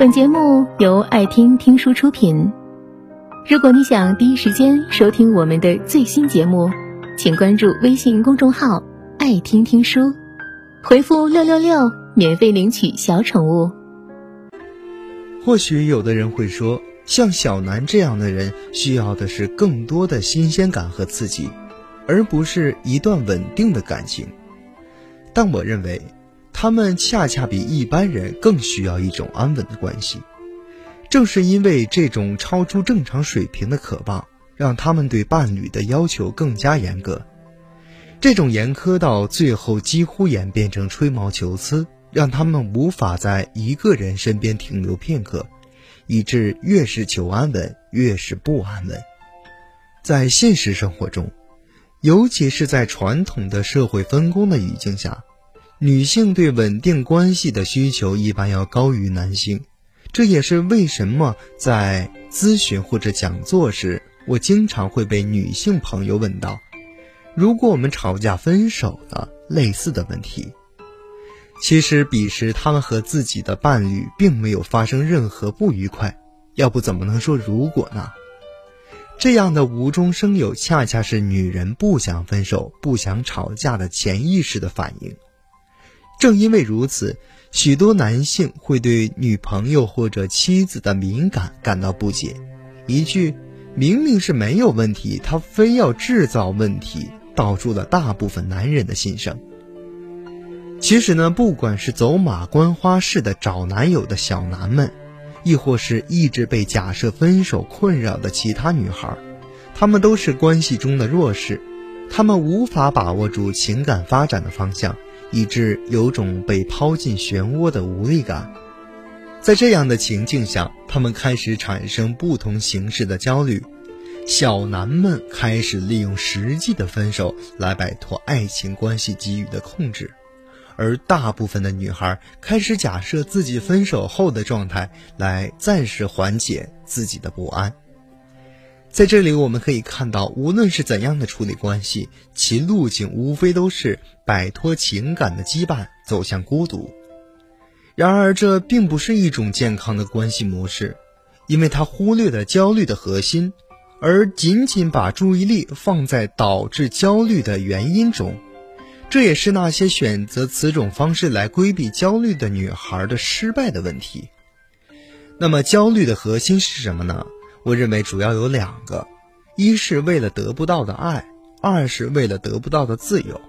本节目由爱听听书出品。如果你想第一时间收听我们的最新节目，请关注微信公众号“爱听听书”，回复“六六六”免费领取小宠物。或许有的人会说，像小南这样的人，需要的是更多的新鲜感和刺激，而不是一段稳定的感情。但我认为。他们恰恰比一般人更需要一种安稳的关系，正是因为这种超出正常水平的渴望，让他们对伴侣的要求更加严格。这种严苛到最后几乎演变成吹毛求疵，让他们无法在一个人身边停留片刻，以致越是求安稳，越是不安稳。在现实生活中，尤其是在传统的社会分工的语境下。女性对稳定关系的需求一般要高于男性，这也是为什么在咨询或者讲座时，我经常会被女性朋友问到：“如果我们吵架分手了，类似的问题。”其实彼时他们和自己的伴侣并没有发生任何不愉快，要不怎么能说如果呢？这样的无中生有，恰恰是女人不想分手、不想吵架的潜意识的反应。正因为如此，许多男性会对女朋友或者妻子的敏感感到不解。一句“明明是没有问题，他非要制造问题”，道出了大部分男人的心声。其实呢，不管是走马观花式的找男友的小男们，亦或是一直被假设分手困扰的其他女孩，她们都是关系中的弱势，她们无法把握住情感发展的方向。以致有种被抛进漩涡的无力感，在这样的情境下，他们开始产生不同形式的焦虑。小男们开始利用实际的分手来摆脱爱情关系给予的控制，而大部分的女孩开始假设自己分手后的状态来暂时缓解自己的不安。在这里，我们可以看到，无论是怎样的处理关系，其路径无非都是摆脱情感的羁绊，走向孤独。然而，这并不是一种健康的关系模式，因为它忽略了焦虑的核心，而仅仅把注意力放在导致焦虑的原因中。这也是那些选择此种方式来规避焦虑的女孩的失败的问题。那么，焦虑的核心是什么呢？我认为主要有两个，一是为了得不到的爱，二是为了得不到的自由。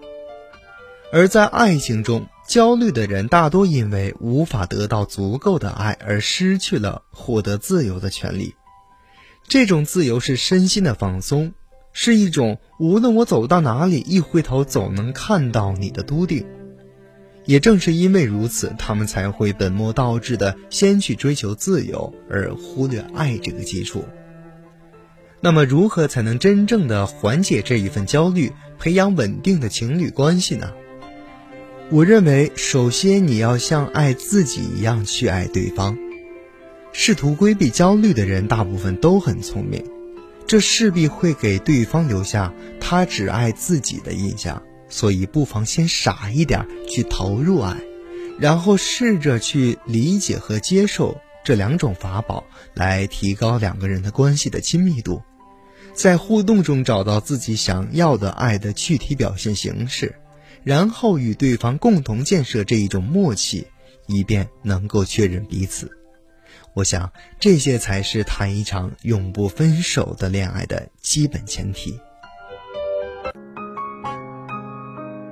而在爱情中，焦虑的人大多因为无法得到足够的爱而失去了获得自由的权利。这种自由是身心的放松，是一种无论我走到哪里，一回头总能看到你的笃定。也正是因为如此，他们才会本末倒置的先去追求自由，而忽略爱这个基础。那么，如何才能真正的缓解这一份焦虑，培养稳定的情侣关系呢？我认为，首先你要像爱自己一样去爱对方。试图规避焦虑的人，大部分都很聪明，这势必会给对方留下他只爱自己的印象。所以，不妨先傻一点去投入爱，然后试着去理解和接受这两种法宝，来提高两个人的关系的亲密度，在互动中找到自己想要的爱的具体表现形式，然后与对方共同建设这一种默契，以便能够确认彼此。我想，这些才是谈一场永不分手的恋爱的基本前提。